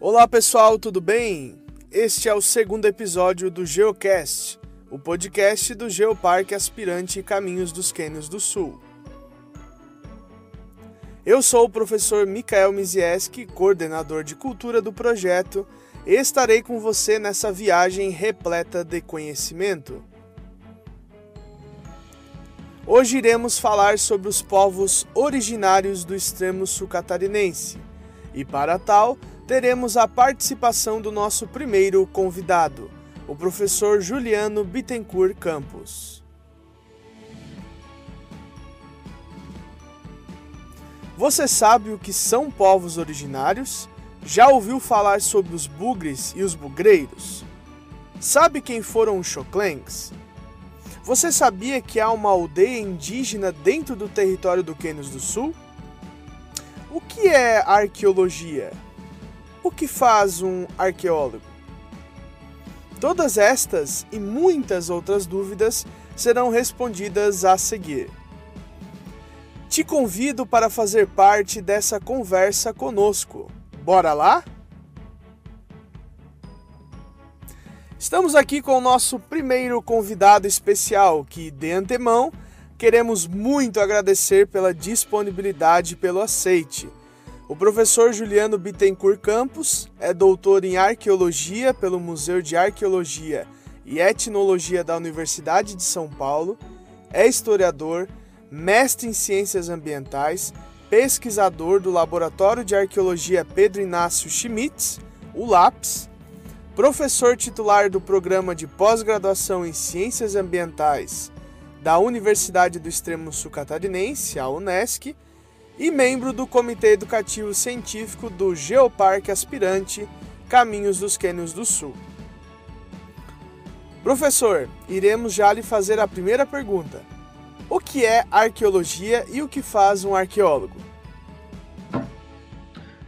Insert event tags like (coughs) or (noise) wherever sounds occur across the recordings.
Olá pessoal, tudo bem? Este é o segundo episódio do Geocast, o podcast do Geoparque Aspirante Caminhos dos Quênios do Sul. Eu sou o professor Mikael Mizieski, coordenador de cultura do projeto, e estarei com você nessa viagem repleta de conhecimento. Hoje iremos falar sobre os povos originários do extremo sul catarinense, e para tal, teremos a participação do nosso primeiro convidado, o professor Juliano Bittencourt Campos. Você sabe o que são povos originários? Já ouviu falar sobre os bugres e os bugreiros? Sabe quem foram os Xoclengs? Você sabia que há uma aldeia indígena dentro do território do Quênios do Sul? O que é arqueologia? O que faz um arqueólogo? Todas estas e muitas outras dúvidas serão respondidas a seguir. Te convido para fazer parte dessa conversa conosco. Bora lá? Estamos aqui com o nosso primeiro convidado especial, que de antemão queremos muito agradecer pela disponibilidade e pelo aceite. O professor Juliano Bittencourt Campos é doutor em arqueologia pelo Museu de Arqueologia e Etnologia da Universidade de São Paulo, é historiador, mestre em Ciências Ambientais, pesquisador do Laboratório de Arqueologia Pedro Inácio Schmitz, o LAPS, professor titular do Programa de Pós-Graduação em Ciências Ambientais da Universidade do Extremo Sul Catarinense, a UNESCO, e membro do Comitê Educativo Científico do Geoparque Aspirante Caminhos dos Quênios do Sul. Professor, iremos já lhe fazer a primeira pergunta. O que é arqueologia e o que faz um arqueólogo?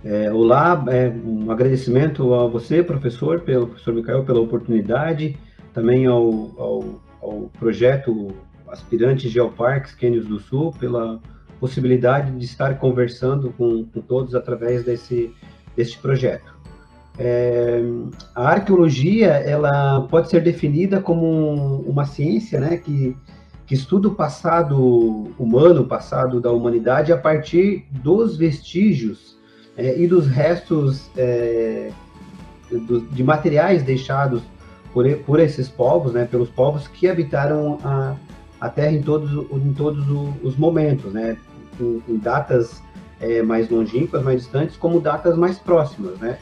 É, olá, é, um agradecimento a você, professor, pelo professor Micael, pela oportunidade, também ao, ao, ao projeto Aspirantes Geoparques Quênios do Sul, pela possibilidade de estar conversando com, com todos através desse, desse projeto. É, a arqueologia ela pode ser definida como uma ciência né, que que estuda o passado humano, o passado da humanidade, a partir dos vestígios é, e dos restos é, do, de materiais deixados por, por esses povos, né, pelos povos que habitaram a, a Terra em todos, em todos os momentos, né, em, em datas é, mais longínquas, mais distantes, como datas mais próximas, né.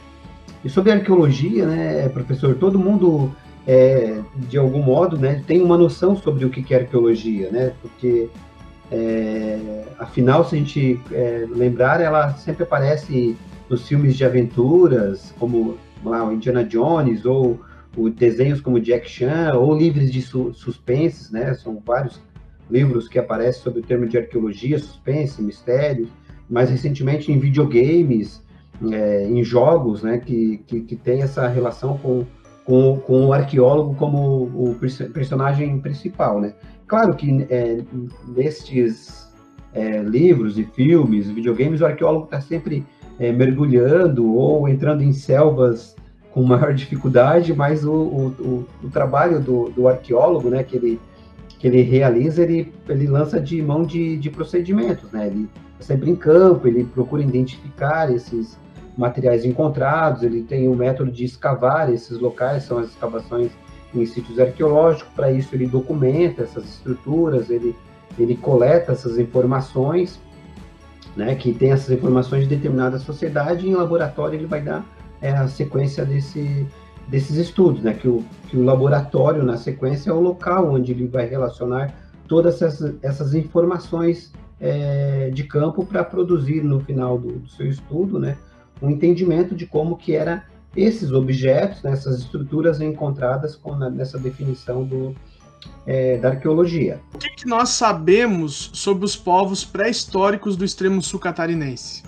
E sobre arqueologia, né, professor, todo mundo é, de algum modo, né, tem uma noção sobre o que é arqueologia, né, porque, é, afinal, se a gente é, lembrar, ela sempre aparece nos filmes de aventuras, como lá, o Indiana Jones, ou, ou desenhos como Jack Chan, ou livros de su suspense, né, são vários livros que aparecem sobre o termo de arqueologia, suspense, mistério, mais recentemente em videogames, é, em jogos, né, que, que, que tem essa relação com com, com o arqueólogo como o personagem principal, né? Claro que é, nestes é, livros e filmes, videogames, o arqueólogo está sempre é, mergulhando ou entrando em selvas com maior dificuldade, mas o, o, o, trabalho do, do, arqueólogo, né, que ele, que ele realiza, ele, ele lança de mão de, de procedimentos, né? Ele sempre em campo, ele procura identificar esses materiais encontrados, ele tem um método de escavar esses locais, são as escavações em sítios arqueológicos, para isso ele documenta essas estruturas, ele, ele coleta essas informações, né, que tem essas informações de determinada sociedade, e em laboratório ele vai dar é, a sequência desse, desses estudos, né, que o, que o laboratório, na sequência, é o local onde ele vai relacionar todas essas, essas informações é, de campo para produzir no final do, do seu estudo, né, um entendimento de como que era esses objetos, né, essas estruturas encontradas com, nessa definição do, é, da arqueologia. O que, que, nós sabemos sobre os povos pré-históricos do extremo sul catarinense?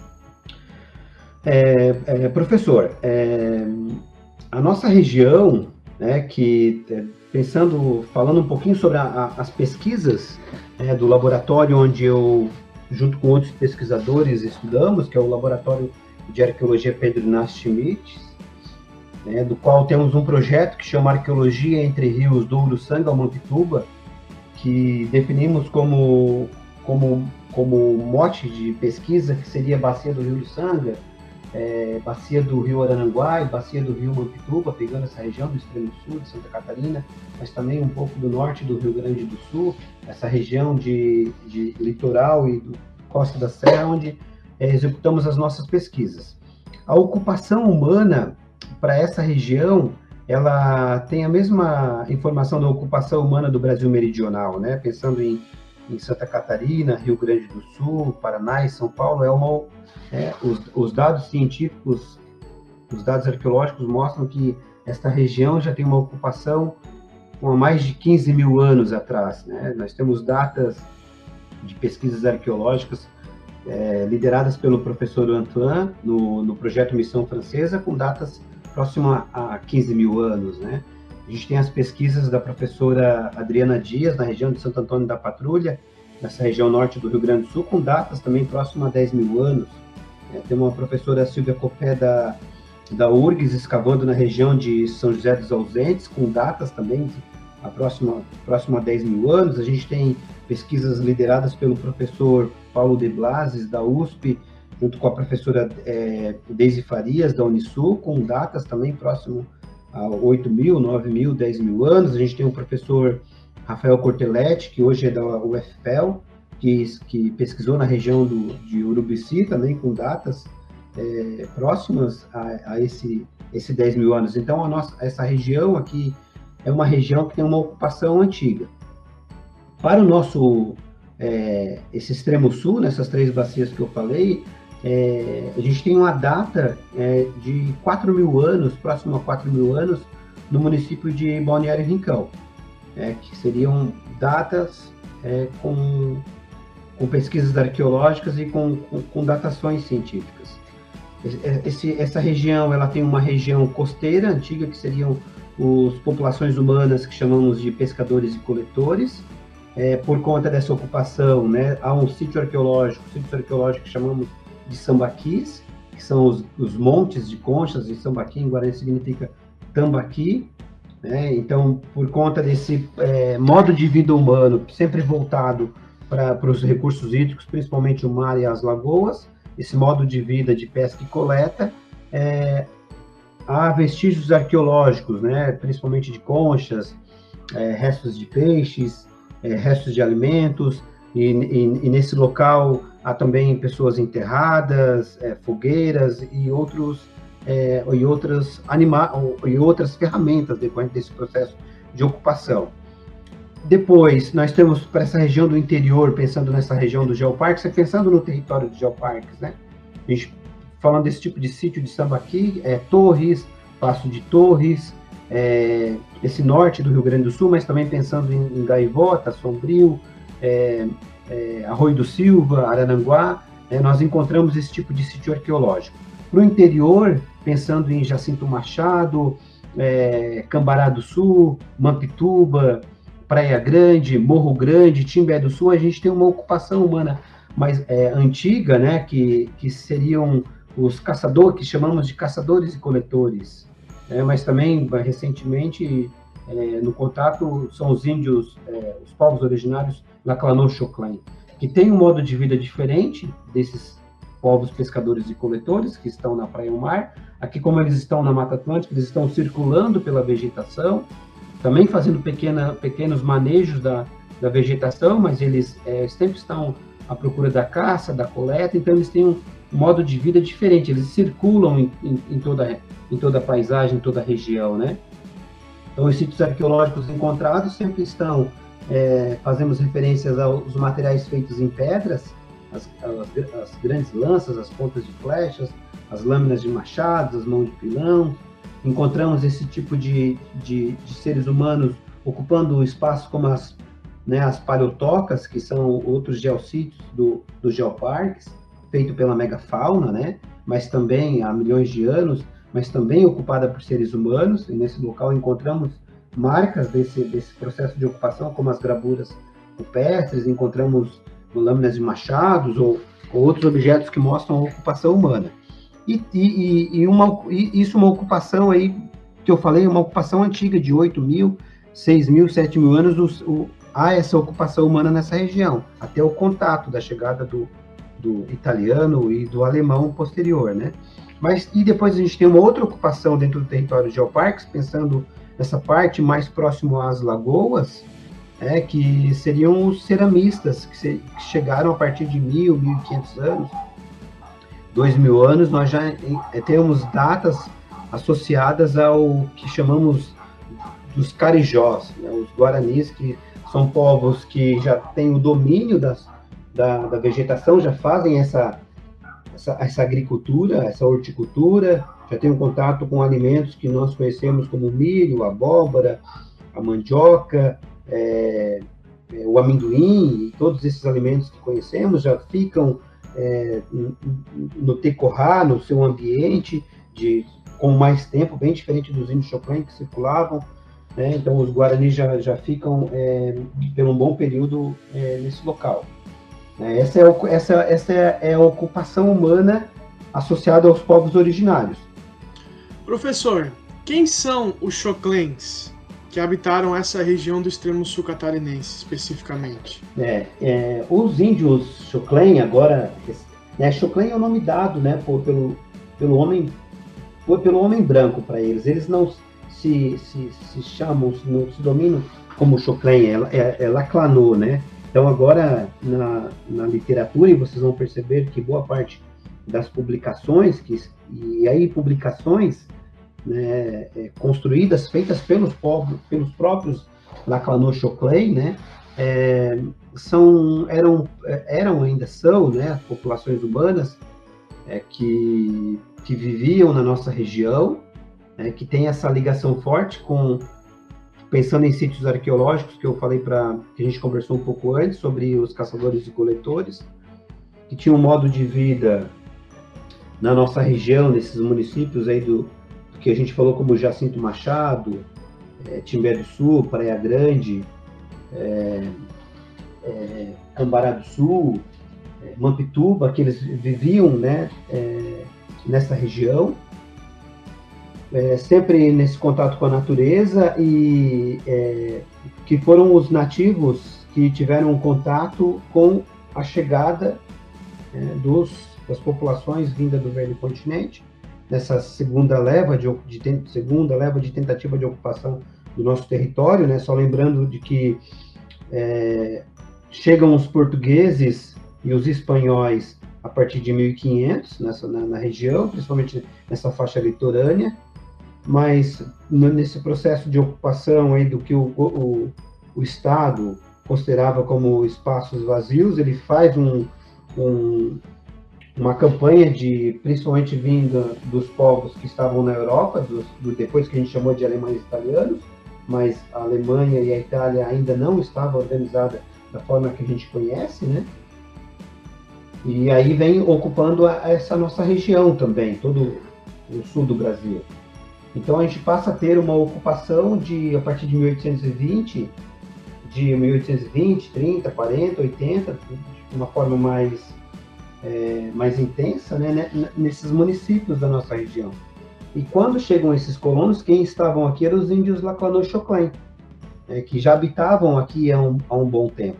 É, é, professor, é, a nossa região, né, que é, pensando, falando um pouquinho sobre a, a, as pesquisas é, do laboratório onde eu, junto com outros pesquisadores, estudamos, que é o laboratório de Arqueologia Pedro Inácio Schmidt, né, do qual temos um projeto que chama Arqueologia entre Rios Douro, Sanga, Mampituba, que definimos como, como, como mote de pesquisa, que seria a bacia do Rio Sanga, é, bacia do Rio Arananguá e bacia do Rio Mampituba, pegando essa região do extremo sul de Santa Catarina, mas também um pouco do norte do Rio Grande do Sul, essa região de, de litoral e do Costa da Serra, onde é, executamos as nossas pesquisas. A ocupação humana para essa região ela tem a mesma informação da ocupação humana do Brasil meridional, né? Pensando em, em Santa Catarina, Rio Grande do Sul, Paraná e São Paulo, é uma, é, os, os, dados científicos, os dados arqueológicos mostram que esta região já tem uma ocupação com mais de 15 mil anos atrás, né? Nós temos datas de pesquisas arqueológicas é, lideradas pelo professor Antoine no, no projeto Missão Francesa, com datas próximo a 15 mil anos, né? A gente tem as pesquisas da professora Adriana Dias, na região de Santo Antônio da Patrulha, nessa região norte do Rio Grande do Sul, com datas também próximas a 10 mil anos. É, tem uma professora Silvia Copé da, da URGS, escavando na região de São José dos Ausentes, com datas também a próxima, próxima a 10 mil anos. A gente tem pesquisas lideradas pelo professor Paulo de Blases, da USP, junto com a professora é, Deise Farias, da Unisul, com datas também próximo a 8 mil, 9 mil, 10 mil anos. A gente tem o professor Rafael Corteletti, que hoje é da UFPEL, que, que pesquisou na região do, de Urubici, também com datas é, próximas a, a, esse, esse 10 mil anos. Então, a nossa, essa região aqui é uma região que tem uma ocupação antiga. Para o nosso, é, esse extremo sul, nessas três bacias que eu falei, é, a gente tem uma data é, de 4 mil anos, próximo a 4 mil anos, no município de Balneário Rincão, é, que seriam datas é, com, com pesquisas arqueológicas e com, com, com datações científicas. Esse, essa região ela tem uma região costeira antiga, que seriam as populações humanas que chamamos de pescadores e coletores, é, por conta dessa ocupação, né, há um sítio arqueológico, sítio arqueológico que chamamos de sambaquis, que são os, os montes de conchas, e sambaqui em Guarani significa tambaqui, né? Então, por conta desse é, modo de vida humano, sempre voltado para os recursos hídricos, principalmente o mar e as lagoas, esse modo de vida de pesca e coleta, é, há vestígios arqueológicos, né? principalmente de conchas, é, restos de peixes, é, restos de alimentos, e, e, e nesse local Há também pessoas enterradas, é, fogueiras e outros é, e outras anima e outras ferramentas decorrentes desse processo de ocupação. Depois, nós temos para essa região do interior, pensando nessa região do geoparque, você pensando no território dos geoparques, né? A gente falando desse tipo de sítio de Sambaqui, é, Torres, Passo de Torres, é, esse norte do Rio Grande do Sul, mas também pensando em, em Gaivota, Sombrio, é, é, Arroio do Silva, Arananguá, é, nós encontramos esse tipo de sítio arqueológico. No interior, pensando em Jacinto Machado, é, Cambará do Sul, Mampituba, Praia Grande, Morro Grande, Timbé do Sul, a gente tem uma ocupação humana mais é, antiga, né, que, que seriam os caçadores, que chamamos de caçadores e coletores. É, mas também, recentemente, é, no contato, são os índios, é, os povos originários Laclanon Choclin, que tem um modo de vida diferente desses povos pescadores e coletores que estão na praia e mar. Aqui, como eles estão na Mata Atlântica, eles estão circulando pela vegetação, também fazendo pequena, pequenos manejos da, da vegetação, mas eles é, sempre estão à procura da caça, da coleta, então eles têm um modo de vida diferente, eles circulam em, em, em toda, em toda a paisagem, em toda a região, né? Então, os sítios arqueológicos encontrados sempre estão é, fazemos referências aos materiais feitos em pedras, as, as, as, grandes lanças, as pontas de flechas, as lâminas de machados, as mãos de pilão. Encontramos esse tipo de, de, de seres humanos ocupando espaços como as, né, as paleotocas, que são outros geossítios do, dos geoparques, feito pela megafauna, né, mas também há milhões de anos, mas também ocupada por seres humanos. E nesse local encontramos marcas desse, desse processo de ocupação, como as gravuras rupestres, encontramos lâminas de machados ou, ou outros objetos que mostram a ocupação humana. e, e, e, uma, e isso uma ocupação aí, que eu falei, uma ocupação antiga de 8 mil, 6 mil, 7 mil anos, o, o, há essa ocupação humana nessa região, até o contato da chegada do, do italiano e do alemão posterior, né? Mas, e depois a gente tem uma outra ocupação dentro do território de geoparques, pensando nessa parte mais próximo às lagoas, é, que seriam os ceramistas, que, se, que chegaram a partir de mil, mil e quinhentos anos, dois mil anos, nós já é, temos datas associadas ao que chamamos dos carijós, né, os guaranis, que são povos que já têm o domínio das, da, da vegetação, já fazem essa, essa, essa, agricultura, essa horticultura, já têm um contato com alimentos que nós conhecemos como milho, abóbora, a mandioca, é, é, o amendoim e todos esses alimentos que conhecemos já ficam é, no tecorrá, no seu ambiente, de, com mais tempo, bem diferente dos índios Chopin que circulavam. Né? Então, os guaranis já, já ficam é, por um bom período é, nesse local. É, essa, é, essa, essa é a ocupação humana associada aos povos originários. Professor, quem são os Choclens? que habitaram essa região do extremo sul catarinense, especificamente. É, é os índios Choclen, agora, né, Choclen é o nome dado, né, por, pelo, pelo homem, por, pelo homem branco para eles. Eles não se, se, se chamam, não se dominam como Choclen, é, é, é Laclanô, né? Então agora na, na literatura, e vocês vão perceber que boa parte das publicações, que, e aí publicações né, é, construídas, feitas pelos, povos, pelos próprios Laclanô Choclay, né, é, são, eram, é, eram ainda são, né, as populações urbanas é, que, que viviam na nossa região, né, que tem essa ligação forte com, pensando em sítios arqueológicos, que eu falei para, que a gente conversou um pouco antes, sobre os caçadores e coletores, que tinham um modo de vida na nossa região, nesses municípios aí do, que a gente falou como Jacinto Machado, é, Timbé do Sul, Praia Grande, é, é, Cambará do Sul, é, Mampituba, que eles viviam né, é, nessa região, é, sempre nesse contato com a natureza e é, que foram os nativos que tiveram contato com a chegada dos, das populações vindas do velho continente nessa segunda leva de, de, segunda leva de tentativa de ocupação do nosso território, né? Só lembrando de que é, chegam os portugueses e os espanhóis a partir de 1500 nessa na, na região, principalmente nessa faixa litorânea, mas nesse processo de ocupação aí do que o, o, o Estado considerava como espaços vazios, ele faz um, um uma campanha de, principalmente vinda dos povos que estavam na Europa, dos, do, depois que a gente chamou de alemães italianos, mas a Alemanha e a Itália ainda não estavam organizadas da forma que a gente conhece, né? E aí vem ocupando a, essa nossa região também, todo o sul do Brasil. Então a gente passa a ter uma ocupação de a partir de 1820, de 1820, 30, 40, 80, de uma forma mais é, mais intensa né, né nesses municípios da nossa região. E quando chegam esses colonos, quem estavam aqui eram os índios Laclanô Choclen, é, que já habitavam aqui há um, há um bom tempo.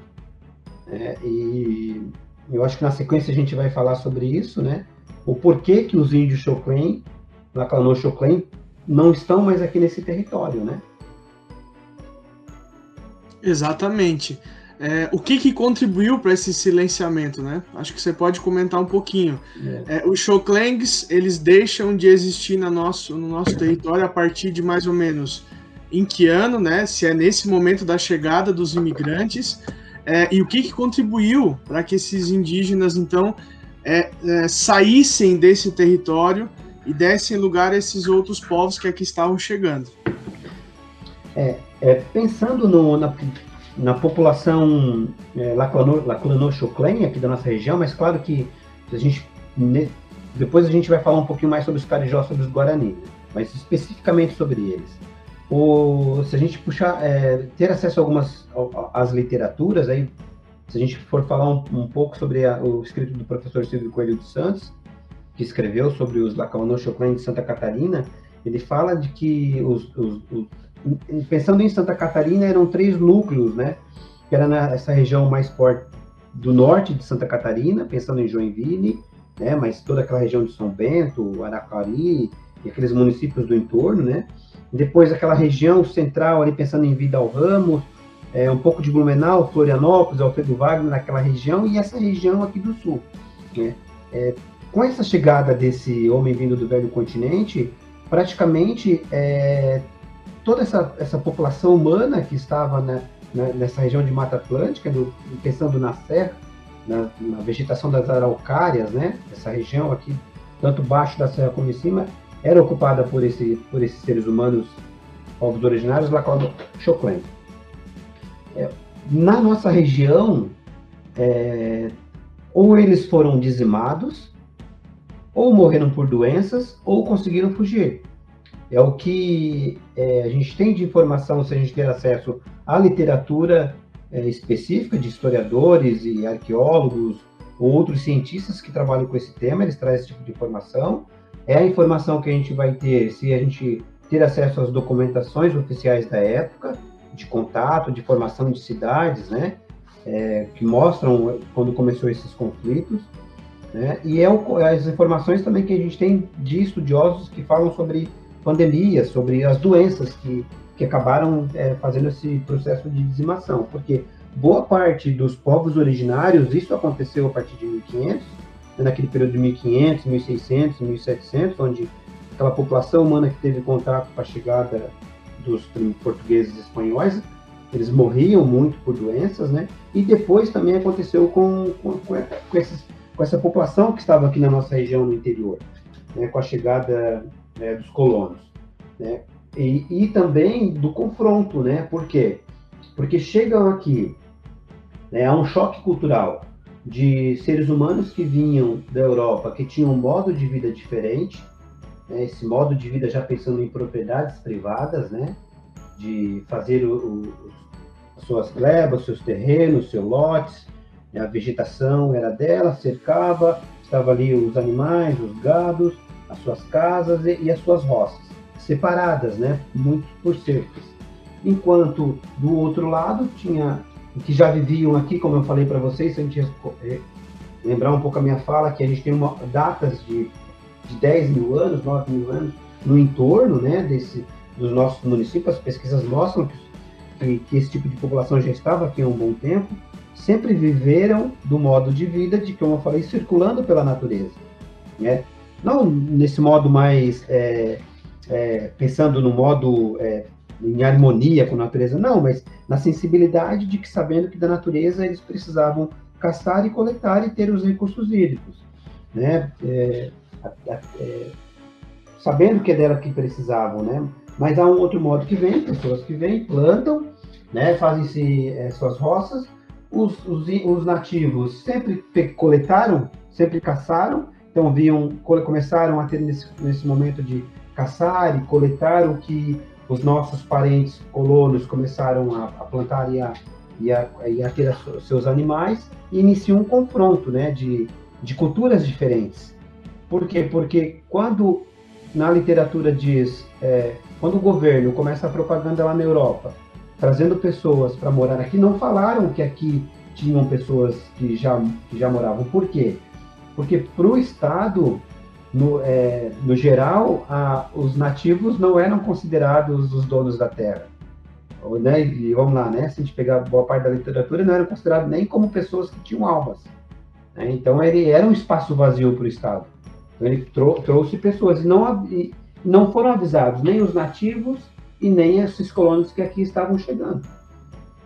É, e eu acho que na sequência a gente vai falar sobre isso, né? O porquê que os índios Choclen, Laclanô Choclen, não estão mais aqui nesse território, né? Exatamente. É, o que, que contribuiu para esse silenciamento, né? Acho que você pode comentar um pouquinho. É. É, os Shoklengs, eles deixam de existir no nosso, no nosso (coughs) território a partir de mais ou menos em que ano, né? Se é nesse momento da chegada dos imigrantes. É, e o que, que contribuiu para que esses indígenas, então, é, é, saíssem desse território e dessem lugar a esses outros povos que aqui estavam chegando? É, pensando no, na na população é, Laclanô-Choclen, aqui da nossa região, mas claro que a gente, depois a gente vai falar um pouquinho mais sobre os carijós, sobre os guarani, mas especificamente sobre eles. O, se a gente puxar, é, ter acesso a algumas às literaturas, aí, se a gente for falar um, um pouco sobre a, o escrito do professor Silvio Coelho dos Santos, que escreveu sobre os Lacauanochoclã de Santa Catarina, ele fala de que os, os, os, pensando em Santa Catarina eram três núcleos, né? Que era nessa região mais forte do norte de Santa Catarina, pensando em Joinville, né? Mas toda aquela região de São Bento, Aracari e aqueles municípios do entorno, né? Depois aquela região central ali pensando em Vidal Ramos, é, um pouco de Blumenau, Florianópolis, Alfredo Wagner, naquela região, e essa região aqui do sul. Né? É, com essa chegada desse homem vindo do velho continente, praticamente é, toda essa, essa população humana que estava nessa região de Mata Atlântica, do, pensando na serra, na, na, vegetação das araucárias, né? Essa região aqui, tanto baixo da serra como em cima, era ocupada por, esse, por esses seres humanos, povos originários, lá como Choclen. É, na nossa região, é, ou eles foram dizimados, ou morreram por doenças, ou conseguiram fugir. É o que é, a gente tem de informação se a gente ter acesso à literatura é, específica de historiadores e arqueólogos ou outros cientistas que trabalham com esse tema, eles trazem esse tipo de informação. É a informação que a gente vai ter se a gente ter acesso às documentações oficiais da época, de contato, de formação de cidades, né? É, que mostram quando começou esses conflitos. Né? E é as informações também que a gente tem de estudiosos que falam sobre pandemias, sobre as doenças que, que acabaram é, fazendo esse processo de dizimação, porque boa parte dos povos originários, isso aconteceu a partir de 1500, né, naquele período de 1500, 1600, 1700, onde aquela população humana que teve contato com a chegada dos portugueses e espanhóis, eles morriam muito por doenças, né? E depois também aconteceu com, com, com, esses com essa população que estava aqui na nossa região no interior, né, com a chegada né, dos colonos. Né, e, e, também do confronto, né? Por quê? Porque chegam aqui, né, há um choque cultural de seres humanos que vinham da Europa, que tinham um modo de vida diferente, né, esse modo de vida já pensando em propriedades privadas, né? De fazer o, o, as suas glebas, seus terrenos, seus lotes, a vegetação era dela, cercava, estava ali os animais, os gados, as suas casas e, e as suas roças, separadas, né, muito por cercas. Enquanto do outro lado tinha que já viviam aqui, como eu falei para vocês, se a gente lembrar um pouco a minha fala, que a gente tem uma, datas de, de 10 mil anos, 9 mil anos no entorno né, desse, dos nossos municípios, as pesquisas mostram que, que esse tipo de população já estava aqui há um bom tempo, sempre viveram do modo de vida de, como eu falei, circulando pela natureza. Né? Não nesse modo mais é, é, pensando no modo é, em harmonia com a natureza, não, mas na sensibilidade de que sabendo que da natureza eles precisavam caçar e coletar e ter os recursos hídricos, né? É, é, sabendo que é dela que precisavam, né? Mas há um outro modo que vem, pessoas que vêm, plantam, né? Fazem-se é, suas roças os, os, os nativos sempre coletaram, sempre caçaram, então viam, começaram a ter nesse, nesse momento de caçar e coletar o que os nossos parentes colonos começaram a, a plantar e a, e a, e a ter seus animais, e inicia um confronto né, de, de culturas diferentes. Por quê? Porque quando na literatura diz, é, quando o governo começa a propaganda lá na Europa, trazendo pessoas para morar aqui, não falaram que aqui tinham pessoas que já, que já moravam. Por quê? Porque para o Estado, no, é, no geral, a, os nativos não eram considerados os donos da terra. Ou, né, e vamos lá, né? Se a gente pegar boa parte da literatura, não eram considerados nem como pessoas que tinham almas. Né? Então, ele era um espaço vazio para o Estado. Então, ele trou trouxe pessoas e não, e não foram avisados nem os nativos e nem esses colonos que aqui estavam chegando.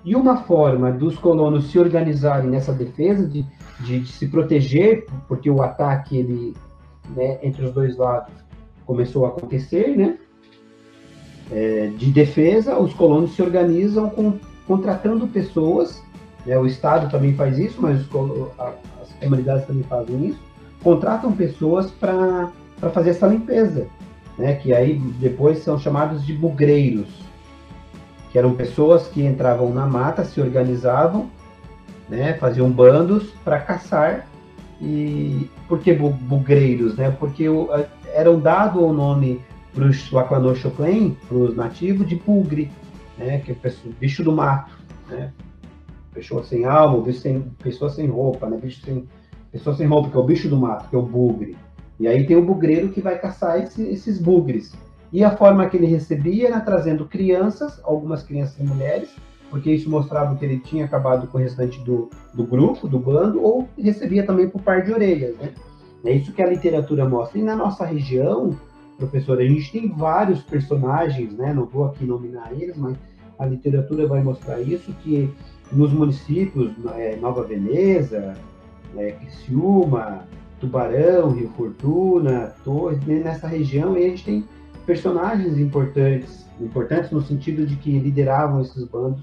E uma forma dos colonos se organizarem nessa defesa, de, de, de se proteger, porque o ataque ele, né, entre os dois lados começou a acontecer, né? É, de defesa, os colonos se organizam com, contratando pessoas, né, o Estado também faz isso, mas os, as comunidades também fazem isso, contratam pessoas para fazer essa limpeza né, que aí depois são chamados de bugreiros, que eram pessoas que entravam na mata, se organizavam, né, faziam bandos para caçar E por que bugreiros, né? Porque eram dado o nome para os Wakanoshoklen, para os nativos, de bugre, né? Que é bicho do mato, né? Pessoa sem alma, bicho sem, pessoa sem roupa, né? Bicho sem, pessoa sem roupa, que é o bicho do mato, que é o bugre. E aí tem o bugreiro que vai caçar esse, esses bugres. E a forma que ele recebia era trazendo crianças, algumas crianças e mulheres, porque isso mostrava que ele tinha acabado com o restante do, do grupo, do bando, ou recebia também por par de orelhas, né? É isso que a literatura mostra. E na nossa região, professor, a gente tem vários personagens, né? Não vou aqui nominar eles, mas a literatura vai mostrar isso, que nos municípios, é, Nova Veneza, é, Criciúma, Tubarão, Rio Fortuna, Torres, né? nessa região, e a gente tem personagens importantes, importantes no sentido de que lideravam esses bandos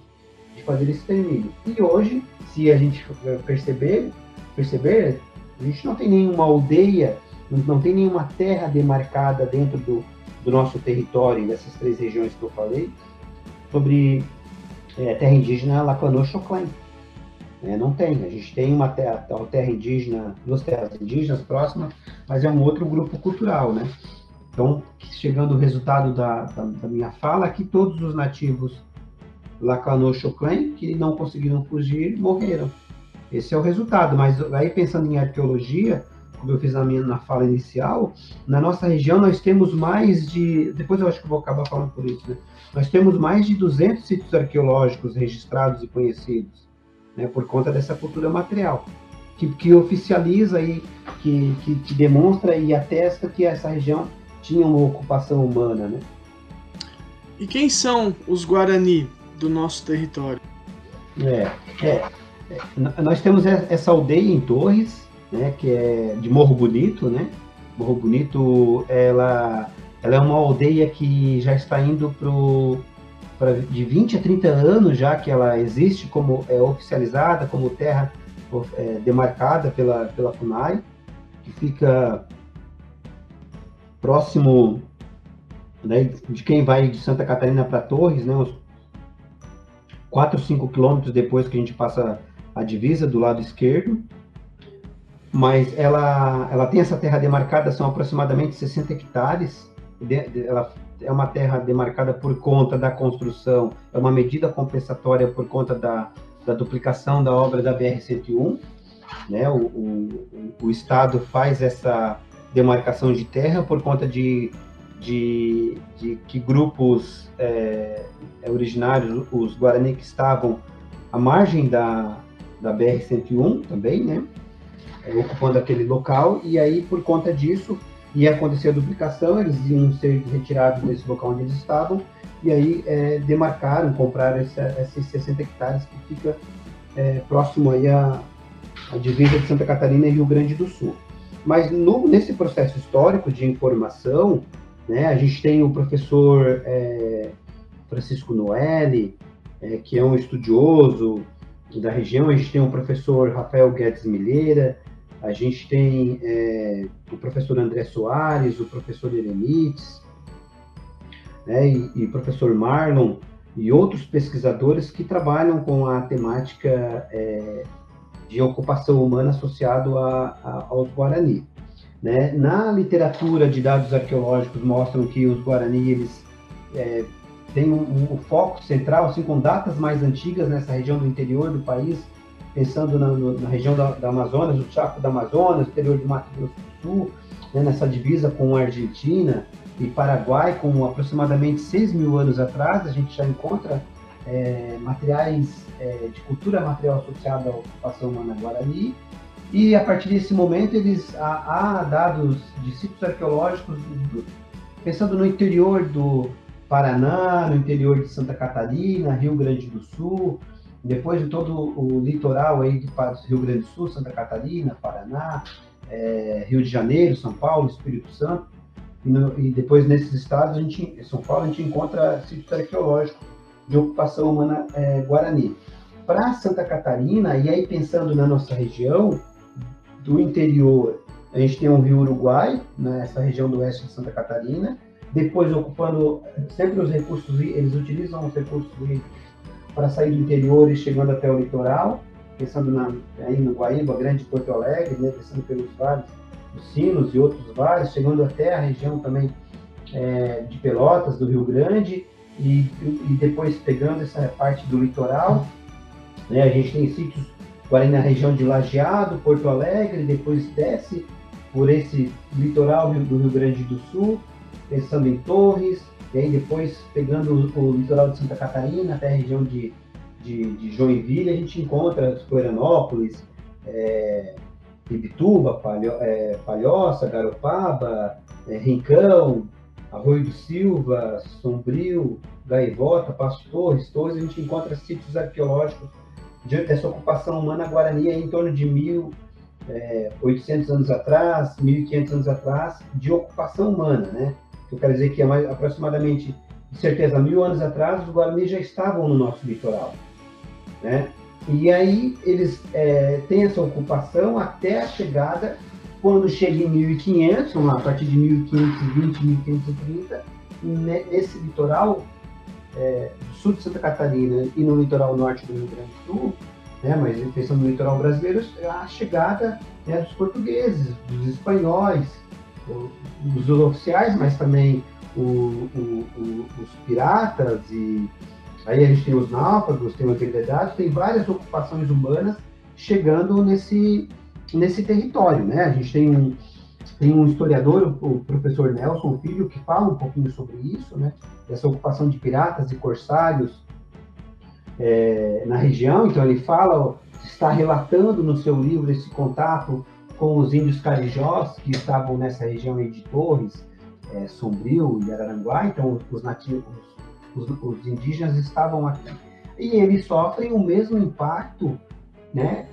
de fazer esse extermínio. E hoje, se a gente perceber, perceber, a gente não tem nenhuma aldeia, não tem nenhuma terra demarcada dentro do, do nosso território, dessas três regiões que eu falei, sobre é, terra indígena Lacanoxoclém. É, não tem. A gente tem uma terra, uma terra indígena, duas terras indígenas próximas, mas é um outro grupo cultural, né? Então, chegando o resultado da, da, da minha fala, que todos os nativos Lacanoxoclém, que não conseguiram fugir, morreram. Esse é o resultado. Mas aí, pensando em arqueologia, como eu fiz na minha na fala inicial, na nossa região nós temos mais de. Depois eu acho que vou acabar falando por isso, né? Nós temos mais de 200 sítios arqueológicos registrados e conhecidos, né, por conta dessa cultura material, que, que oficializa e que, que, que demonstra e atesta que essa região tinha uma ocupação humana, né? E quem são os Guarani do nosso território? É, é, é, nós temos essa aldeia em Torres, né, que é de Morro Bonito, né? Morro Bonito, ela, ela é uma aldeia que já está indo pro pra, de 20 a 30 anos já que ela existe como é oficializada como terra é, demarcada pela pela Funai, que fica próximo né, de quem vai de Santa Catarina para Torres, né, uns 4, 5 quilômetros depois que a gente passa a divisa do lado esquerdo, mas ela, ela tem essa terra demarcada, são aproximadamente 60 hectares, ela é uma terra demarcada por conta da construção, é uma medida compensatória por conta da, da duplicação da obra da BR-101, né, o, o, o Estado faz essa demarcação de terra por conta de, de, de que grupos é, originários, os Guarani que estavam à margem da, da BR-101 também, né? É, ocupando aquele local, e aí, por conta disso, ia acontecer a duplicação, eles iam ser retirados desse local onde eles estavam, e aí é, demarcaram, compraram essa, esses 60 hectares que fica é, próximo aí à, à divisa de Santa Catarina e Rio Grande do Sul. Mas no, nesse processo histórico de informação, né, a gente tem o professor é, Francisco Noelli, é, que é um estudioso da região, a gente tem o professor Rafael Guedes Milheira, a gente tem é, o professor André Soares, o professor Eremites, né, e, e professor Marlon, e outros pesquisadores que trabalham com a temática é, de ocupação humana associado a, a, aos Guarani. Né? Na literatura de dados arqueológicos mostram que os Guarani eles é, têm um, um, foco central, assim, com datas mais antigas nessa região do interior do país, pensando na, no, na região da, da, Amazonas, o Chaco da Amazonas, interior do Mato Grosso do Sul, né, nessa divisa com a Argentina e Paraguai, com aproximadamente 6 mil anos atrás, a gente já encontra é, materiais é, de cultura material associada à ocupação humana Guarani, e a partir desse momento eles há, há dados de sítios arqueológicos do, pensando no interior do Paraná, no interior de Santa Catarina, Rio Grande do Sul, depois de todo o litoral aí de Rio Grande do Sul, Santa Catarina, Paraná, é, Rio de Janeiro, São Paulo, Espírito Santo, e, no, e, depois nesses estados, a gente, em São Paulo, a gente encontra sítios arqueológicos de ocupação humana é, guarani. Para Santa Catarina, e aí pensando na nossa região, do interior, a gente tem o Rio Uruguai, nessa região do oeste de Santa Catarina, depois ocupando sempre os recursos, eles utilizam os recursos para sair do interior e chegando até o litoral, pensando na, aí no Guaíba, Grande Porto Alegre, né, pelos vales dos Sinos e outros vales, chegando até a região também é, de Pelotas, do Rio Grande, e, e, depois pegando essa parte do litoral. Né, a gente tem sítios agora na região de Lajeado, Porto Alegre, depois desce por esse litoral do Rio Grande do Sul, pensando em Torres, e aí depois pegando o, litoral de Santa Catarina até a região de de, de Joinville, a gente encontra Florianópolis, é, Ibituba, Palho, é, Palhoça, Garopaba, é, Rincão, Arroio do Silva, Sombrio, Gaivota, Passo Torres, Torres, a gente encontra sítios arqueológicos dessa ocupação humana guarani em torno de 1.800 é, anos atrás, 1.500 anos atrás, de ocupação humana, né? Eu quero dizer que é mais, aproximadamente, de certeza, mil anos atrás, os guaranis já estavam no nosso litoral. Né? E aí eles é, têm essa ocupação até a chegada, quando chega em 1500, vamos lá, a partir de 1520, 1530, nesse litoral é, sul de Santa Catarina e no litoral norte do Rio Grande do Sul, né, mas pensando no litoral brasileiro, a chegada né, dos portugueses, dos espanhóis, dos oficiais, mas também o, o, o, os piratas e Aí a gente tem os náufragos, tem os degredados, tem várias ocupações humanas chegando nesse, nesse território, né? A gente tem um, tem um historiador, o professor Nelson Filho, que fala um pouquinho sobre isso, né? Essa ocupação de piratas e corsários é, na região. Então ele fala, está relatando no seu livro esse contato com os índios carijós que estavam nessa região de Torres, é, Sombrio e Araranguá. Então os nativos, os, os indígenas estavam aqui. E eles sofrem o mesmo impacto, né,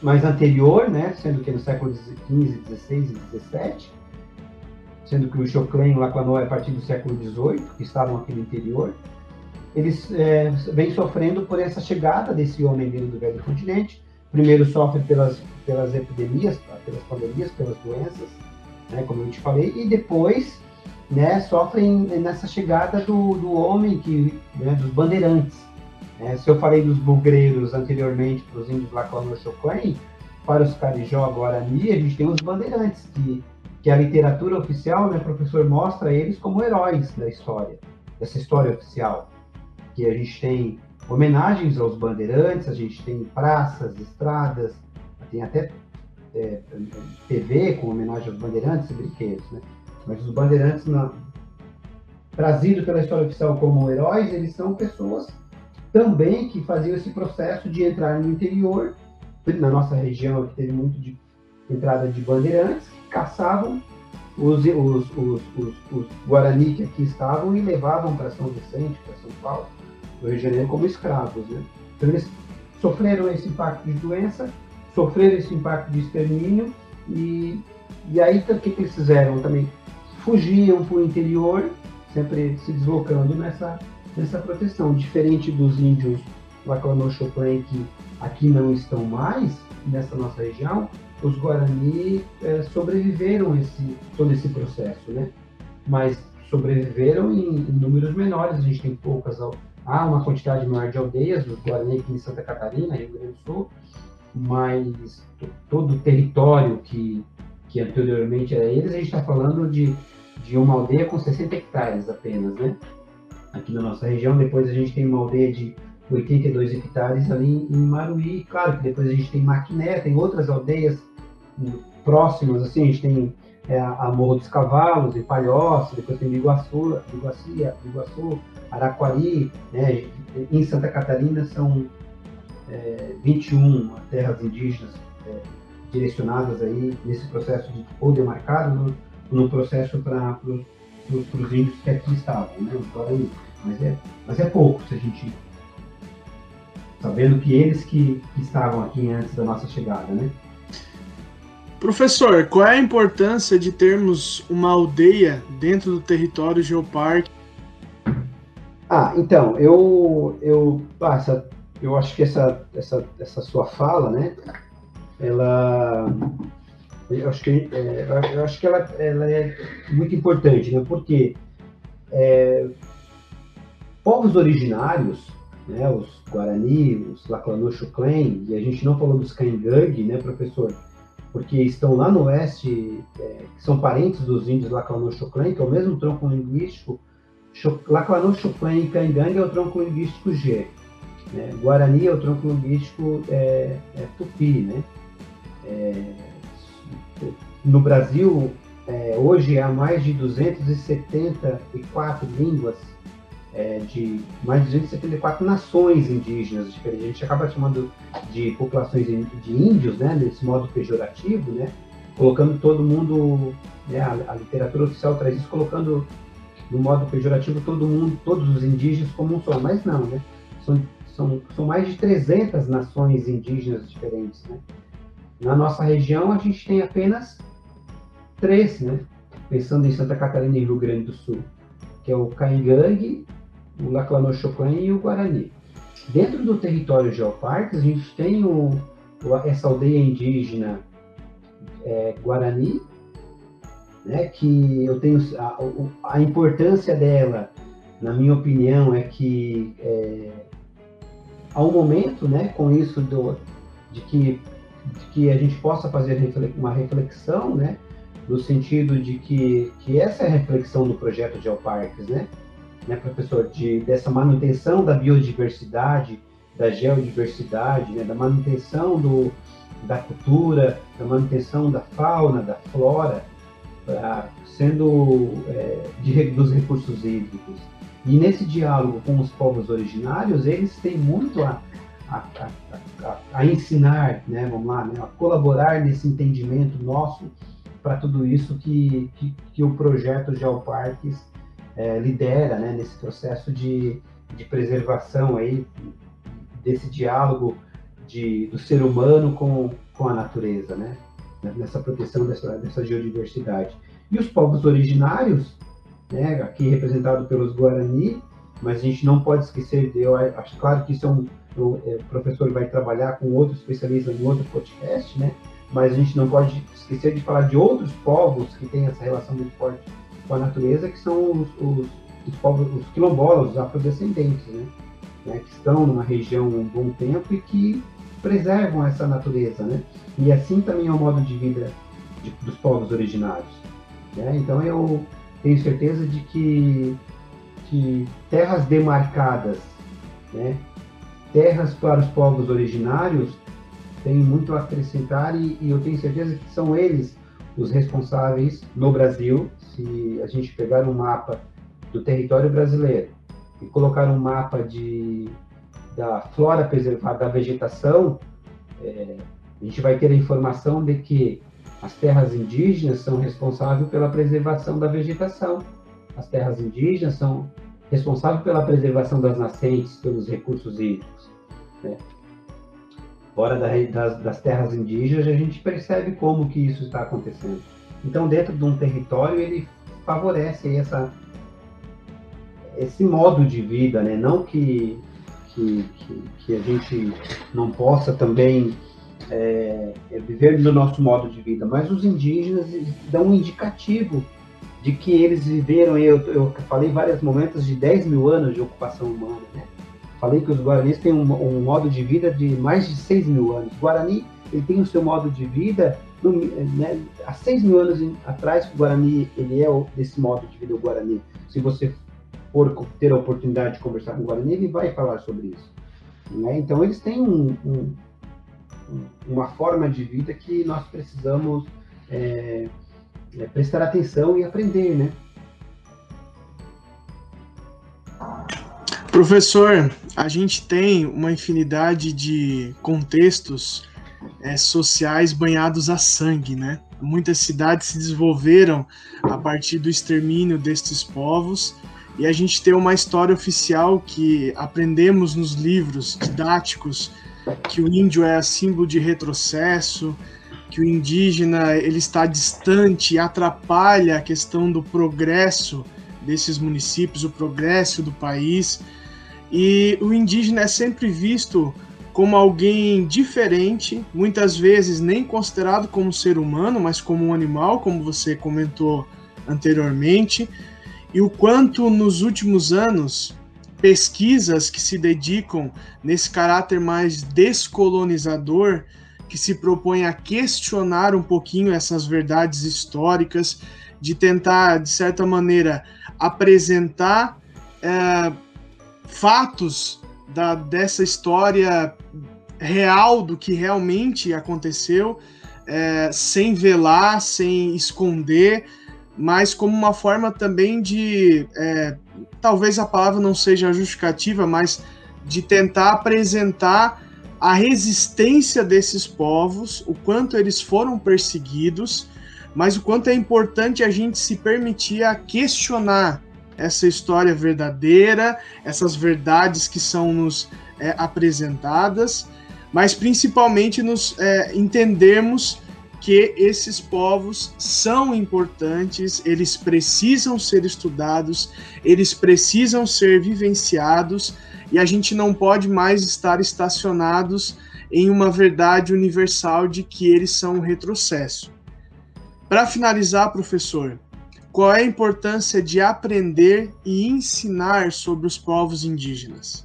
mais anterior, né, sendo que no século XV, XVI e XVII, sendo que o Choclen e o Laclanó é a partir do século XVIII, que estavam aqui no interior, eles é, vêm sofrendo por essa chegada desse homem vindo do velho continente. Primeiro sofre pelas, pelas epidemias, pelas pandemias, pelas doenças, né, como eu te falei, e depois né, sofrem nessa chegada do, do homem, que, né, dos bandeirantes. É, se eu falei dos bugreiros anteriormente para os índios Lacano Choclen, para os Carijó Guarani, a gente tem os bandeirantes, que, que a literatura oficial, né, professor, mostra eles como heróis da história, dessa história oficial. Que a gente tem homenagens aos bandeirantes, a gente tem praças, estradas, tem até é, TV com homenagem aos bandeirantes e brinquedos, né? Mas os bandeirantes, na, trazidos pela história oficial como heróis, eles são pessoas também que faziam esse processo de entrar no interior, na nossa região que teve muito de entrada de bandeirantes, caçavam os, os, os, os, os Guarani que aqui estavam e levavam para São Vicente, para São Paulo, no Rio de Janeiro, como escravos. Né? Então, eles sofreram esse impacto de doença, sofreram esse impacto de extermínio, e, e aí o que, que eles fizeram também? fugiam para o interior, sempre se deslocando nessa, nessa proteção. Diferente dos índios Lacano Chopin, que aqui não estão mais, nessa nossa região, os Guarani é, sobreviveram esse, todo esse processo, né? Mas sobreviveram em, em, números menores, a gente tem poucas, há uma quantidade maior de aldeias, os Guarani aqui em Santa Catarina, Rio Grande do Sul, mas todo o território que, que anteriormente era eles, a gente está falando de de uma aldeia com 60 hectares apenas, né? Aqui na nossa região, depois a gente tem uma aldeia de 82 hectares ali em Maruí, claro que depois a gente tem Maquiné, tem outras aldeias próximas, assim, a gente tem é, a Morro dos Cavalos, em Palhoça, depois tem Iguaçu, Iguaçu, Iguaçu Araquari, né? em Santa Catarina são é, 21 terras indígenas é, direcionadas aí nesse processo de ou demarcado, né? no processo para os índios que aqui estavam, né. Mas é, mas é pouco, se a gente. Sabendo que eles que, que estavam aqui antes da nossa chegada, né? Professor, qual é a importância de termos uma aldeia dentro do território geoparque? Ah, então, eu, eu, ah, essa, eu acho que essa, essa, essa sua fala, né, ela eu acho que, é, eu acho que ela, ela é muito importante, né? porque é, povos originários, né, os Guarani, os Laclanou-Chuclen, e a gente não falou dos Caingang, né, professor? Porque estão lá no oeste, é, que são parentes dos índios Laclanou-Chuclen, que é o mesmo tronco linguístico. Laclanou-Chuclen e Caingang é o tronco linguístico G. Né? Guarani é o tronco linguístico é, é Tupi, né? É, no Brasil, é, hoje há mais de 274 línguas é, de mais de 274 nações indígenas diferentes. A gente acaba chamando de populações de índios, né, nesse modo pejorativo, né, colocando todo mundo, né, a, a, literatura oficial traz isso, colocando no modo pejorativo todo mundo, todos os indígenas como um só, mas não, né, são, são, são mais de 300 nações indígenas diferentes, né. Na nossa região, a gente tem apenas três, né, pensando em Santa Catarina e Rio Grande do Sul, que é o Caingangue, o Laclanochocan e o Guarani. Dentro do território Geoparques, a gente tem o, essa aldeia indígena é, Guarani, né, que eu tenho a, a, importância dela, na minha opinião, é que é, um momento, né, com isso do, de que de que a gente possa fazer uma reflexão, né, no sentido de que, que essa é a reflexão do projeto Geoparques, né, né, professor, de, dessa manutenção da biodiversidade, da geodiversidade, né, da manutenção do, da cultura, da manutenção da fauna, da flora, pra, sendo é, de, dos recursos hídricos. E nesse diálogo com os povos originários, eles têm muito a, a, a, a ensinar, né, vamos lá, né, a colaborar nesse entendimento nosso para tudo isso que, que, que o projeto Geoparques é, lidera né, nesse processo de, de preservação aí, desse diálogo de, do ser humano com, com a natureza, né? nessa proteção dessa, dessa geodiversidade. E os povos originários, né, aqui representado pelos Guarani, mas a gente não pode esquecer, eu acho claro que isso é um, o, é, o professor vai trabalhar com outro especialista em outro podcast, né, mas a gente não pode esquecer de falar de outros povos que têm essa relação muito forte com a natureza, que são os, os, os povos, os quilombolas, os afrodescendentes, né? né? que estão numa região um bom tempo e que preservam essa natureza, né? E assim também é o modo de vida de, dos povos originários. Né? Então eu tenho certeza de que, que terras demarcadas, né? terras para os povos originários, têm muito a acrescentar e, e eu tenho certeza que são eles os responsáveis no Brasil se a gente pegar um mapa do território brasileiro e colocar um mapa de, da flora preservada, da vegetação, é, a gente vai ter a informação de que as terras indígenas são responsáveis pela preservação da vegetação. As terras indígenas são responsáveis pela preservação das nascentes, pelos recursos hídricos. Né? Fora da, das, das terras indígenas, a gente percebe como que isso está acontecendo. Então, dentro de um território, ele favorece essa, esse modo de vida, né? Não que, que, que, que a gente não possa também é, é, viver no nosso modo de vida, mas os indígenas dão um indicativo de que eles viveram, eu, eu falei vários momentos de 10 mil anos de ocupação humana, né? Falei que os guaranis têm um, um modo de vida de mais de 6 mil anos. O Guarani ele tem o seu modo de vida no, né, há 6 mil anos atrás o Guarani ele é desse modo de vida o Guarani. Se você for ter a oportunidade de conversar com o Guarani, ele vai falar sobre isso. Né? Então eles têm um, um, uma forma de vida que nós precisamos é, é, prestar atenção e aprender, né? Professor, a gente tem uma infinidade de contextos é, sociais banhados a sangue, né? Muitas cidades se desenvolveram a partir do extermínio destes povos e a gente tem uma história oficial que aprendemos nos livros didáticos que o índio é símbolo de retrocesso, que o indígena ele está distante e atrapalha a questão do progresso desses municípios, o progresso do país. E o indígena é sempre visto como alguém diferente, muitas vezes nem considerado como ser humano, mas como um animal, como você comentou anteriormente, e o quanto nos últimos anos pesquisas que se dedicam nesse caráter mais descolonizador, que se propõe a questionar um pouquinho essas verdades históricas, de tentar, de certa maneira, apresentar é, fatos da, dessa história real do que realmente aconteceu, é, sem velar, sem esconder, mas como uma forma também de, é, talvez a palavra não seja justificativa, mas de tentar apresentar a resistência desses povos, o quanto eles foram perseguidos, mas o quanto é importante a gente se permitir a questionar essa história verdadeira, essas verdades que são nos é, apresentadas, mas principalmente nos é, entendermos que esses povos são importantes, eles precisam ser estudados, eles precisam ser vivenciados e a gente não pode mais estar estacionados em uma verdade universal de que eles são um retrocesso. Para finalizar, professor, qual é a importância de aprender e ensinar sobre os povos indígenas?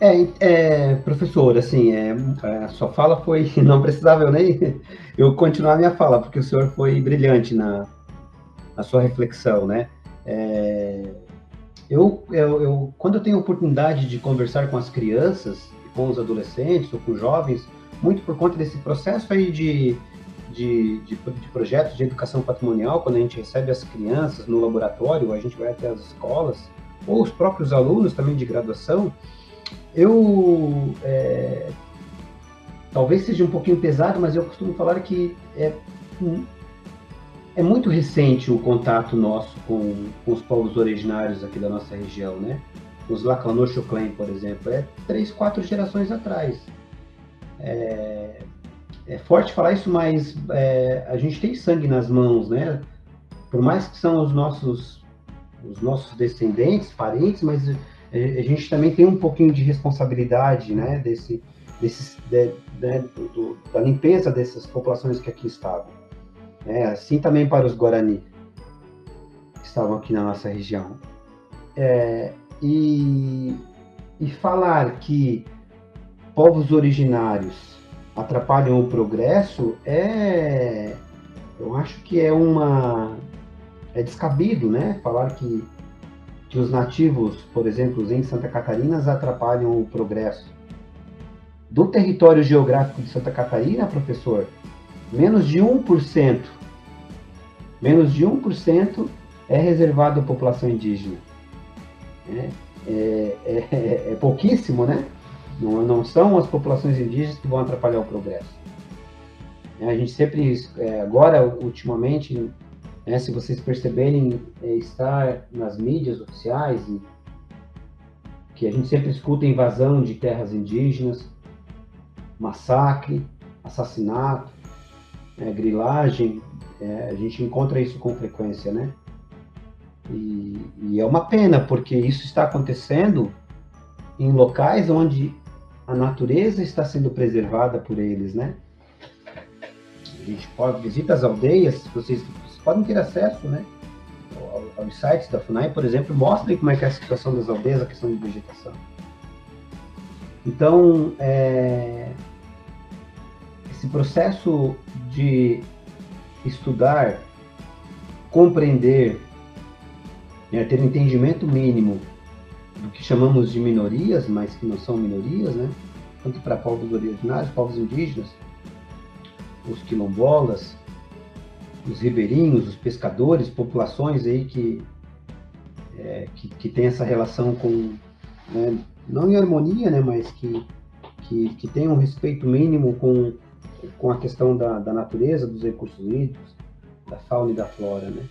É, é, professor, assim, é, a sua fala foi, (laughs) não precisava eu nem eu continuar a minha fala, porque o senhor foi brilhante na, na sua reflexão, né? É, eu, eu, eu, quando eu tenho oportunidade de conversar com as crianças, com os adolescentes ou com jovens, muito por conta desse processo aí de, de, de, de projetos de educação patrimonial, quando a gente recebe as crianças no laboratório, a gente vai até as escolas, ou os próprios alunos também de graduação, eu é, talvez seja um pouquinho pesado, mas eu costumo falar que é, é muito recente o contato nosso com, com os povos originários aqui da nossa região, né? Os Lacanochoclen, por exemplo, é três, quatro gerações atrás. É, é forte falar isso, mas é, a gente tem sangue nas mãos, né? Por mais que são os nossos os nossos descendentes, parentes, mas a gente também tem um pouquinho de responsabilidade, né, desse, desse de, de, do, da limpeza dessas populações que aqui estavam. É, assim também para os Guarani, que estavam aqui na nossa região. É, e, e falar que povos originários atrapalham o progresso é, eu acho que é uma, é descabido, né, falar que que os nativos, por exemplo, em Santa Catarina, atrapalham o progresso. Do território geográfico de Santa Catarina, professor, menos de 1%, menos de 1% é reservado à população indígena. É, é, é, é pouquíssimo, né? Não, não, são as populações indígenas que vão atrapalhar o progresso. É, a gente sempre, é, agora, ultimamente, né, se vocês perceberem, é, está nas mídias oficiais que a gente sempre escuta invasão de terras indígenas, massacre, assassinato, é, grilagem, é, a gente encontra isso com frequência, né? E, e, é uma pena, porque isso está acontecendo em locais onde a natureza está sendo preservada por eles, né? A gente pode visita as aldeias, vocês podem ter acesso, né? Aos sites da FUNAI, por exemplo, mostrem como é que é a situação das aldeias, a questão de vegetação. Então, é, esse processo de estudar, compreender, né, ter entendimento mínimo do que chamamos de minorias, mas que não são minorias, né? Tanto para povos originários, povos indígenas, os quilombolas, os ribeirinhos, os pescadores, populações aí que, é, que, que tem essa relação com, né, não em harmonia, né, mas que, que, que tem um respeito mínimo com, com a questão da, da natureza, dos recursos hídricos, da fauna e da flora, né.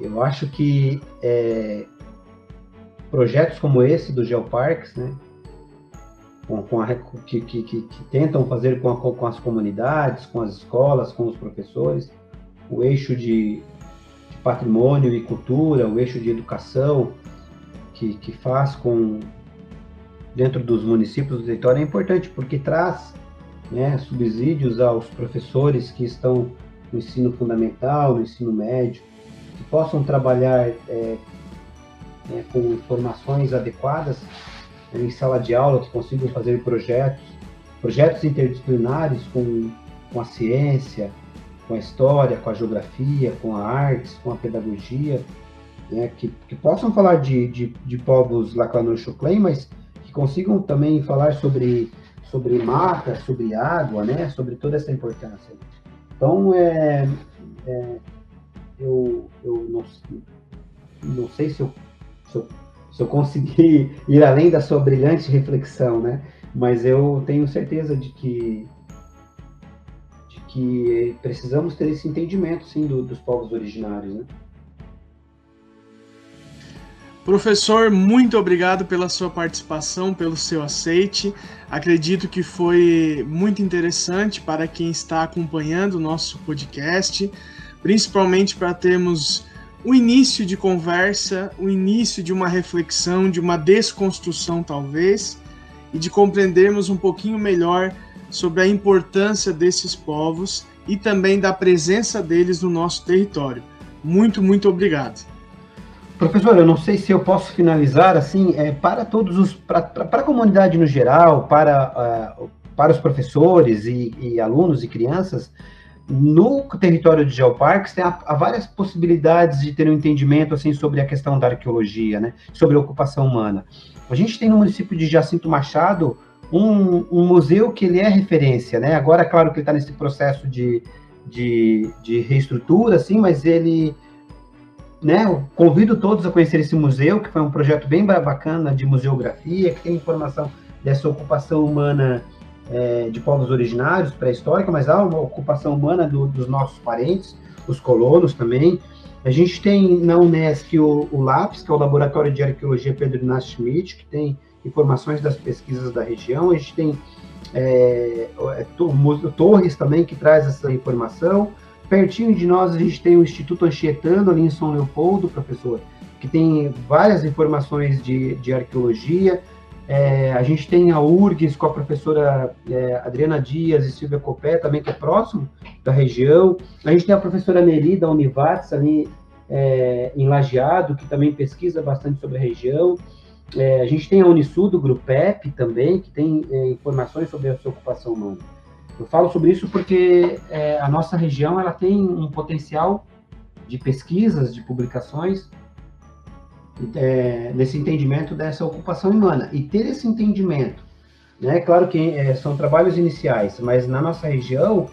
Eu acho que é, projetos como esse do Geoparks, né, com, com a, que, que, que, tentam fazer com, a, com, as comunidades, com as escolas, com os professores, o eixo de, de patrimônio e cultura, o eixo de educação que, que faz com dentro dos municípios do território é importante porque traz né, subsídios aos professores que estão no ensino fundamental, no ensino médio, que possam trabalhar é, né, com informações adequadas em sala de aula, que consigam fazer projetos, projetos interdisciplinares com, com a ciência, com a história, com a geografia, com a artes, com a pedagogia, né, que, que possam falar de, de, de povos Laclanor Choclen, mas que consigam também falar sobre, sobre mata, sobre água, né, sobre toda essa importância. Então, é, é eu, eu não, não sei se eu, se eu, se eu consegui (laughs) ir além da sua brilhante reflexão, né, mas eu tenho certeza de que de que precisamos ter esse entendimento, sim, do, dos povos originários, né? Professor, muito obrigado pela sua participação, pelo seu aceite. Acredito que foi muito interessante para quem está acompanhando o nosso podcast, principalmente para termos o início de conversa, o início de uma reflexão, de uma desconstrução, talvez, e de compreendermos um pouquinho melhor sobre a importância desses povos e também da presença deles no nosso território. Muito, muito obrigado. Professor, eu não sei se eu posso finalizar assim, é, para todos os, para, para a comunidade no geral, para, uh, para os professores e, e, alunos e crianças, no território de Geoparques tem há, várias possibilidades de ter um entendimento assim sobre a questão da arqueologia, né, sobre a ocupação humana. A gente tem no município de Jacinto Machado um, um museu que ele é referência, né? Agora, claro que ele está nesse processo de, de, de reestrutura, assim, mas ele né, convido todos a conhecer esse museu, que foi um projeto bem bacana de museografia, que tem informação dessa ocupação humana é, de povos originários, pré-histórica, mas há uma ocupação humana do, dos nossos parentes, os colonos também. A gente tem na Unesp o, o LAPS, que é o Laboratório de Arqueologia Pedro Inácio Schmidt, que tem informações das pesquisas da região. A gente tem é, é Torres também, que traz essa informação. Pertinho de nós, a gente tem o Instituto Anchietano, ali em São Leopoldo, professor, que tem várias informações de, de arqueologia. É, a gente tem a URGS com a professora é, Adriana Dias e Silvia Copé, também que é próximo da região. A gente tem a professora Neri, da Univates, ali é, em Lajeado, que também pesquisa bastante sobre a região. É, a gente tem a Unisul, do Grupep, também, que tem é, informações sobre a sua ocupação humana. Eu falo sobre isso porque é, a nossa região ela tem um potencial de pesquisas, de publicações, é, nesse entendimento dessa ocupação humana. E ter esse entendimento, né? Claro que é, são trabalhos iniciais, mas na nossa região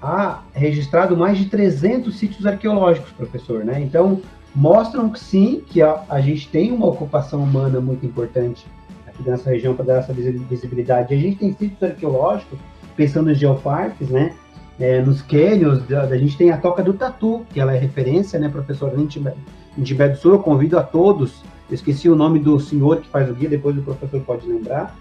há registrado mais de 300 sítios arqueológicos, professor, né? Então, mostram que sim, que a, a gente tem uma ocupação humana muito importante aqui nessa região para dar essa visibilidade. A gente tem sítios arqueológicos, pensando em geoparques, né? É, nos cânions, a, gente tem a Toca do Tatu, que ela é referência, né, professor em Tibé do Sul. Eu convido a todos, esqueci o nome do senhor que faz o guia, depois o professor pode lembrar,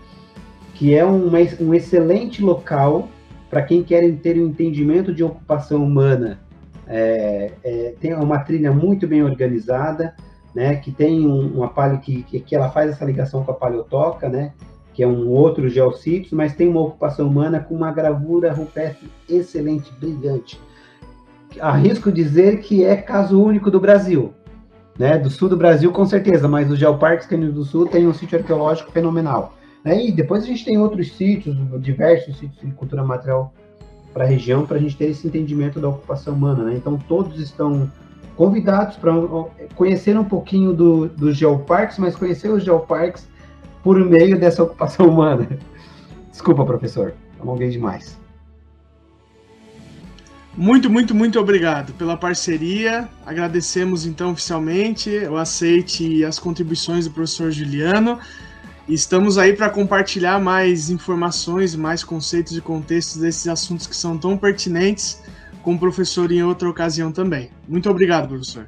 que é um, um excelente local para quem quer ter um entendimento de ocupação humana. É, é, tem uma trilha muito bem organizada, né, que tem um, uma palio que, que, ela faz essa ligação com a paleotoca, né, que é um outro geossítio, mas tem uma ocupação humana com uma gravura rupestre excelente, brilhante. Arrisco dizer que é caso único do Brasil, né, do sul do Brasil com certeza, mas o Geoparques Caninos do Sul tem um sítio arqueológico fenomenal. Né, e depois a gente tem outros sítios, diversos sítios de cultura material para a região, para a gente ter esse entendimento da ocupação humana. Né? Então todos estão convidados para conhecer um pouquinho do, dos geoparques, mas conhecer os geoparques por meio dessa ocupação humana. Desculpa, professor, alonguei demais. Muito, muito, muito obrigado pela parceria. Agradecemos então oficialmente o aceite e as contribuições do professor Juliano. Estamos aí para compartilhar mais informações, mais conceitos e contextos desses assuntos que são tão pertinentes com o professor em outra ocasião também. Muito obrigado, professor.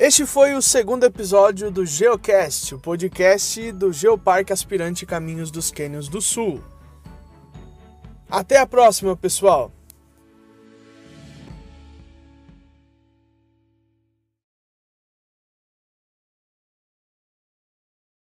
Este foi o segundo episódio do Geocast, o podcast do Geoparque Aspirante Caminhos dos Cânions do Sul. Até a próxima, pessoal!